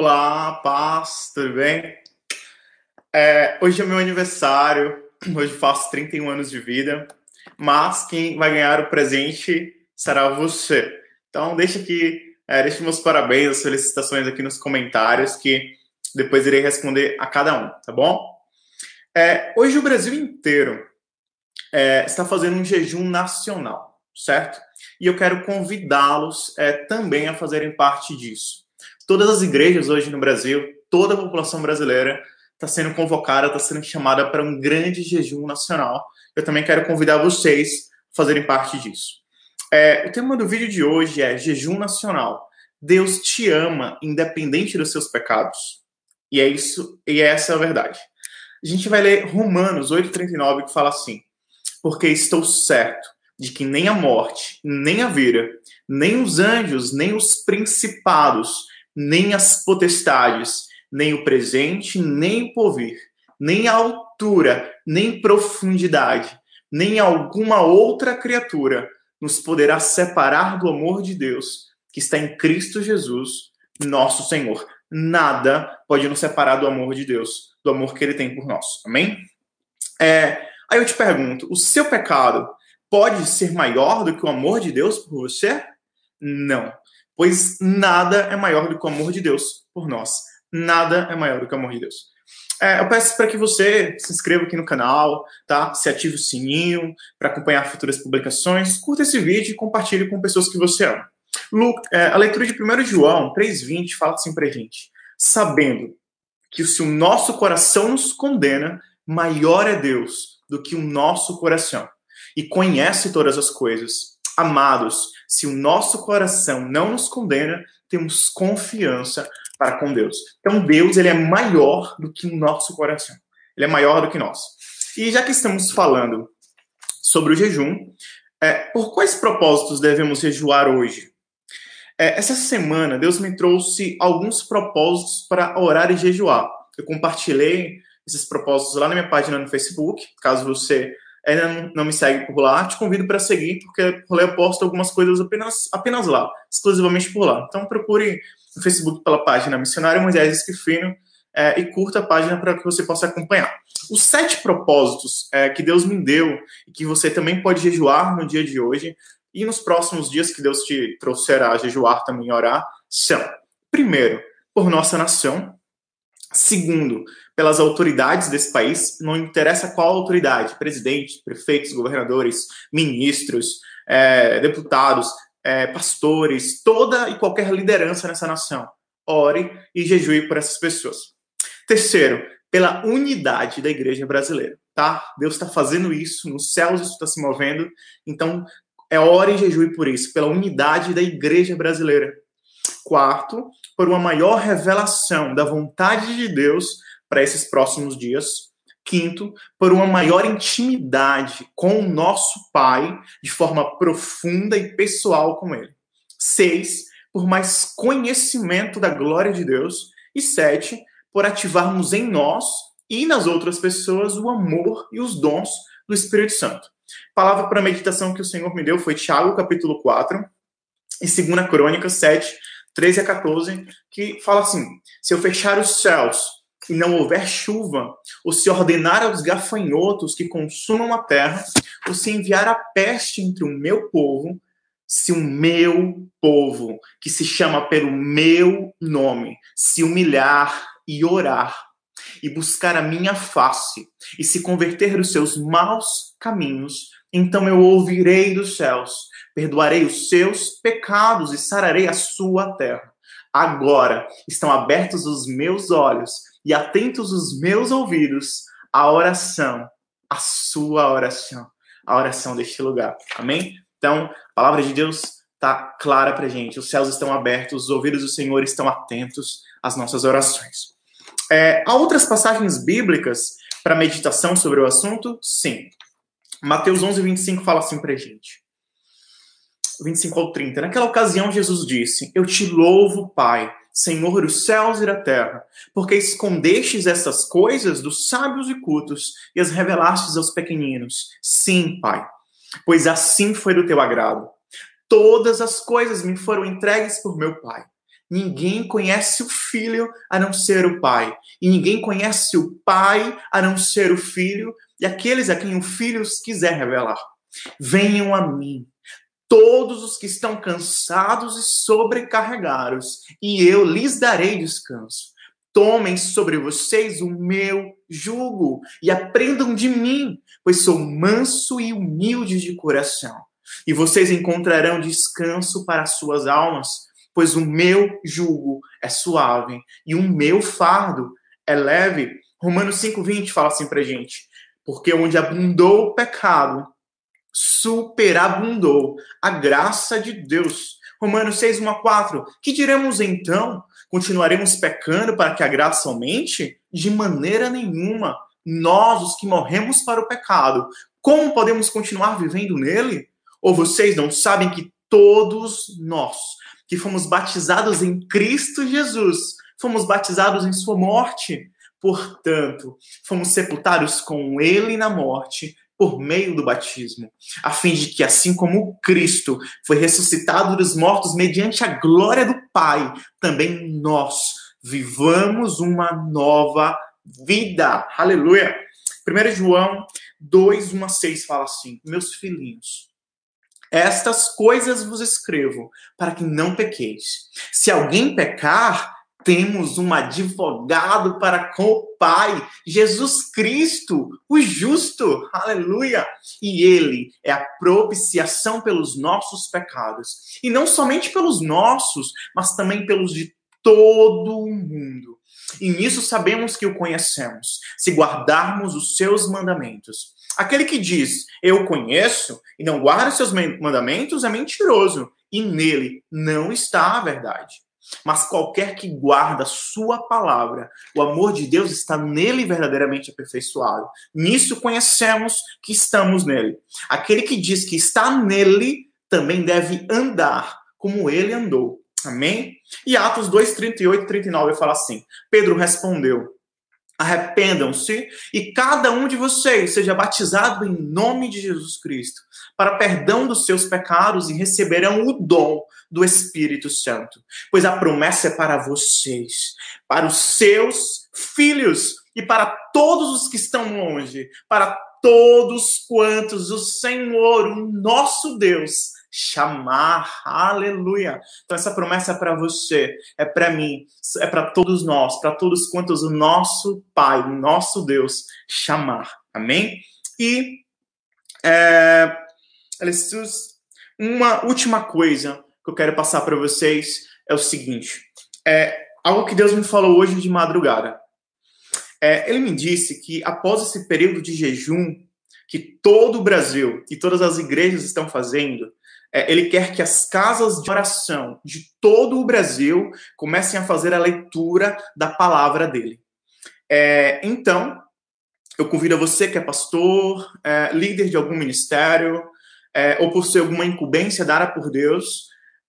Olá, paz, tudo bem? É, hoje é meu aniversário, hoje faço 31 anos de vida, mas quem vai ganhar o presente será você. Então, deixa aqui, é, deixa meus parabéns, as felicitações aqui nos comentários, que depois irei responder a cada um, tá bom? É, hoje o Brasil inteiro é, está fazendo um jejum nacional, certo? E eu quero convidá-los é, também a fazerem parte disso. Todas as igrejas hoje no Brasil, toda a população brasileira está sendo convocada, está sendo chamada para um grande jejum nacional. Eu também quero convidar vocês a fazerem parte disso. É, o tema do vídeo de hoje é jejum nacional. Deus te ama independente dos seus pecados. E é isso, e essa é a verdade. A gente vai ler Romanos 8:39 que fala assim: Porque estou certo de que nem a morte, nem a vida, nem os anjos, nem os principados, nem as potestades, nem o presente, nem o porvir, nem a altura, nem profundidade, nem alguma outra criatura nos poderá separar do amor de Deus que está em Cristo Jesus, nosso Senhor. Nada pode nos separar do amor de Deus, do amor que Ele tem por nós. Amém? É, aí eu te pergunto: o seu pecado pode ser maior do que o amor de Deus por você? Não pois nada é maior do que o amor de Deus por nós. Nada é maior do que o amor de Deus. É, eu peço para que você se inscreva aqui no canal, tá? Se ative o sininho para acompanhar futuras publicações, curta esse vídeo e compartilhe com pessoas que você ama. Luke, é, a leitura de 1 João 3,20 fala assim para gente: sabendo que se o nosso coração nos condena, maior é Deus do que o nosso coração, e conhece todas as coisas. Amados, se o nosso coração não nos condena, temos confiança para com Deus. Então Deus ele é maior do que o nosso coração. Ele é maior do que nós. E já que estamos falando sobre o jejum, é, por quais propósitos devemos jejuar hoje? É, essa semana Deus me trouxe alguns propósitos para orar e jejuar. Eu compartilhei esses propósitos lá na minha página no Facebook, caso você ainda não me segue por lá, te convido para seguir, porque por lá eu posto algumas coisas apenas, apenas lá, exclusivamente por lá. Então procure no Facebook pela página Missionário Moisés Esquifino é, e curta a página para que você possa acompanhar. Os sete propósitos é, que Deus me deu e que você também pode jejuar no dia de hoje e nos próximos dias que Deus te trouxerá a jejuar também e orar são: primeiro, por nossa nação, Segundo, pelas autoridades desse país, não interessa qual autoridade, presidente, prefeitos, governadores, ministros, é, deputados, é, pastores, toda e qualquer liderança nessa nação. Ore e jejue por essas pessoas. Terceiro, pela unidade da igreja brasileira, tá? Deus está fazendo isso, nos céus isso está se movendo, então é ore e jejue por isso, pela unidade da igreja brasileira. Quarto, por uma maior revelação da vontade de Deus para esses próximos dias. Quinto, por uma maior intimidade com o nosso Pai, de forma profunda e pessoal com Ele. Seis, por mais conhecimento da glória de Deus. E sete, por ativarmos em nós e nas outras pessoas o amor e os dons do Espírito Santo. palavra para meditação que o Senhor me deu foi Tiago, capítulo 4, e 2 Crônicas 7, 13 a 14, que fala assim: Se eu fechar os céus e não houver chuva, ou se ordenar aos gafanhotos que consumam a terra, ou se enviar a peste entre o meu povo, se o meu povo, que se chama pelo meu nome, se humilhar e orar, e buscar a minha face, e se converter dos seus maus caminhos, então eu ouvirei dos céus perdoarei os seus pecados e sararei a sua terra. Agora estão abertos os meus olhos e atentos os meus ouvidos à oração, à sua oração, a oração deste lugar. Amém? Então, a palavra de Deus está clara para gente. Os céus estão abertos, os ouvidos do Senhor estão atentos às nossas orações. É, há outras passagens bíblicas para meditação sobre o assunto? Sim. Mateus 11, 25 fala assim para gente. 25 ao 30. Naquela ocasião, Jesus disse: Eu te louvo, Pai, Senhor dos céus e da terra, porque escondestes essas coisas dos sábios e cultos e as revelastes aos pequeninos. Sim, Pai, pois assim foi do teu agrado. Todas as coisas me foram entregues por meu Pai. Ninguém conhece o filho a não ser o pai. E ninguém conhece o pai a não ser o filho e aqueles a quem o filho quiser revelar. Venham a mim, todos os que estão cansados e sobrecarregados, e eu lhes darei descanso. Tomem sobre vocês o meu jugo e aprendam de mim, pois sou manso e humilde de coração. E vocês encontrarão descanso para suas almas pois o meu jugo é suave e o meu fardo é leve. Romanos 5:20 fala assim pra gente: porque onde abundou o pecado, superabundou a graça de Deus. Romanos 6, 1 a 4. Que diremos então? Continuaremos pecando para que a graça aumente? De maneira nenhuma. Nós, os que morremos para o pecado, como podemos continuar vivendo nele? Ou vocês não sabem que todos nós que fomos batizados em Cristo Jesus, fomos batizados em Sua morte. Portanto, fomos sepultados com Ele na morte por meio do batismo, a fim de que, assim como Cristo foi ressuscitado dos mortos mediante a glória do Pai, também nós vivamos uma nova vida. Aleluia! 1 João 2, 1 a 6 fala assim: Meus filhinhos, estas coisas vos escrevo, para que não pequeis. Se alguém pecar, temos um advogado para com o Pai, Jesus Cristo, o justo, aleluia! E ele é a propiciação pelos nossos pecados. E não somente pelos nossos, mas também pelos de todo o mundo. E nisso sabemos que o conhecemos, se guardarmos os seus mandamentos. Aquele que diz, eu conheço, e não guarda os seus mandamentos, é mentiroso, e nele não está a verdade. Mas qualquer que guarda sua palavra, o amor de Deus está nele verdadeiramente aperfeiçoado. Nisso conhecemos que estamos nele. Aquele que diz que está nele também deve andar como ele andou. Amém? E Atos 2, 38 e 39 fala assim: Pedro respondeu: Arrependam-se e cada um de vocês seja batizado em nome de Jesus Cristo, para perdão dos seus pecados e receberão o dom do Espírito Santo. Pois a promessa é para vocês, para os seus filhos e para todos os que estão longe, para todos quantos o Senhor, o nosso Deus, chamar. Aleluia. Então essa promessa é para você, é para mim, é para todos nós, para todos quantos o nosso Pai, o nosso Deus chamar. Amém? E é, uma última coisa que eu quero passar para vocês é o seguinte: é algo que Deus me falou hoje de madrugada. É, ele me disse que após esse período de jejum que todo o Brasil e todas as igrejas estão fazendo, é, ele quer que as casas de oração de todo o Brasil comecem a fazer a leitura da palavra dele. É, então, eu convido a você que é pastor, é, líder de algum ministério, é, ou por ser alguma incumbência dada por Deus,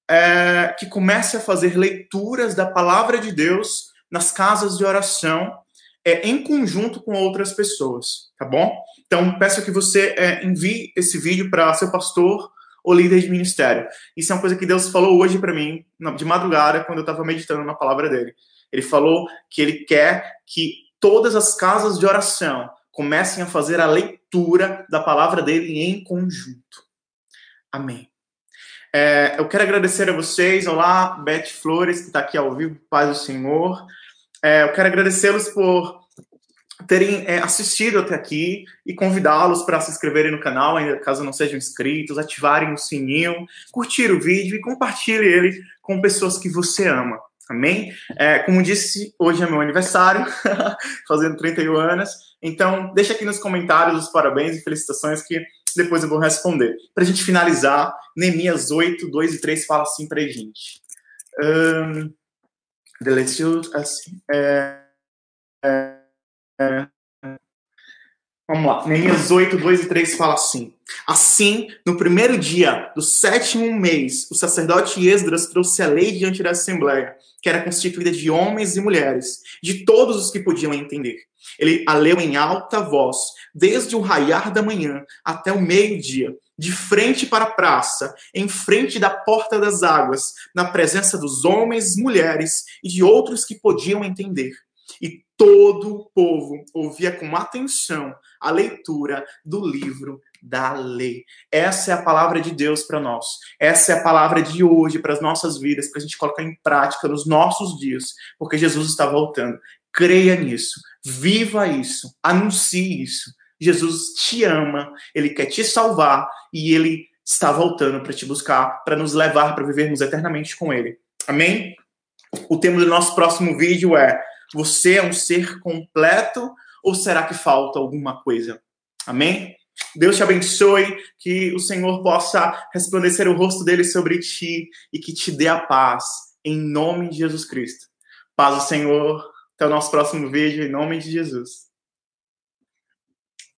é, que comece a fazer leituras da palavra de Deus nas casas de oração, é, em conjunto com outras pessoas, tá bom? Então, peço que você envie esse vídeo para seu pastor ou líder de ministério. Isso é uma coisa que Deus falou hoje para mim, de madrugada, quando eu estava meditando na palavra dele. Ele falou que ele quer que todas as casas de oração comecem a fazer a leitura da palavra dele em conjunto. Amém. É, eu quero agradecer a vocês. Olá, Beth Flores, que está aqui ao vivo, paz do Senhor. É, eu quero agradecê-los por terem é, assistido até aqui e convidá-los para se inscreverem no canal, ainda caso não sejam inscritos, ativarem o sininho, curtir o vídeo e compartilhe ele com pessoas que você ama. Amém? É, como disse, hoje é meu aniversário, fazendo 31 anos. Então, deixa aqui nos comentários os parabéns e felicitações que depois eu vou responder. Para a gente finalizar, Neemias 8, 2 e 3 fala assim para a gente. Um, delicioso, assim, é, Neemias 8, 2 e 3 fala assim: Assim, no primeiro dia do sétimo mês, o sacerdote Esdras trouxe a lei diante da Assembleia, que era constituída de homens e mulheres, de todos os que podiam entender. Ele a leu em alta voz, desde o raiar da manhã até o meio-dia, de frente para a praça, em frente da porta das águas, na presença dos homens, mulheres e de outros que podiam entender. E todo o povo ouvia com atenção a leitura do livro da lei. Essa é a palavra de Deus para nós. Essa é a palavra de hoje para as nossas vidas, para a gente colocar em prática nos nossos dias, porque Jesus está voltando. Creia nisso, viva isso, anuncie isso. Jesus te ama, ele quer te salvar e ele está voltando para te buscar, para nos levar para vivermos eternamente com ele. Amém? O tema do nosso próximo vídeo é: Você é um ser completo ou será que falta alguma coisa? Amém? Deus te abençoe, que o Senhor possa resplandecer o rosto dele sobre ti e que te dê a paz, em nome de Jesus Cristo. Paz do Senhor. Até o nosso próximo vídeo, em nome de Jesus.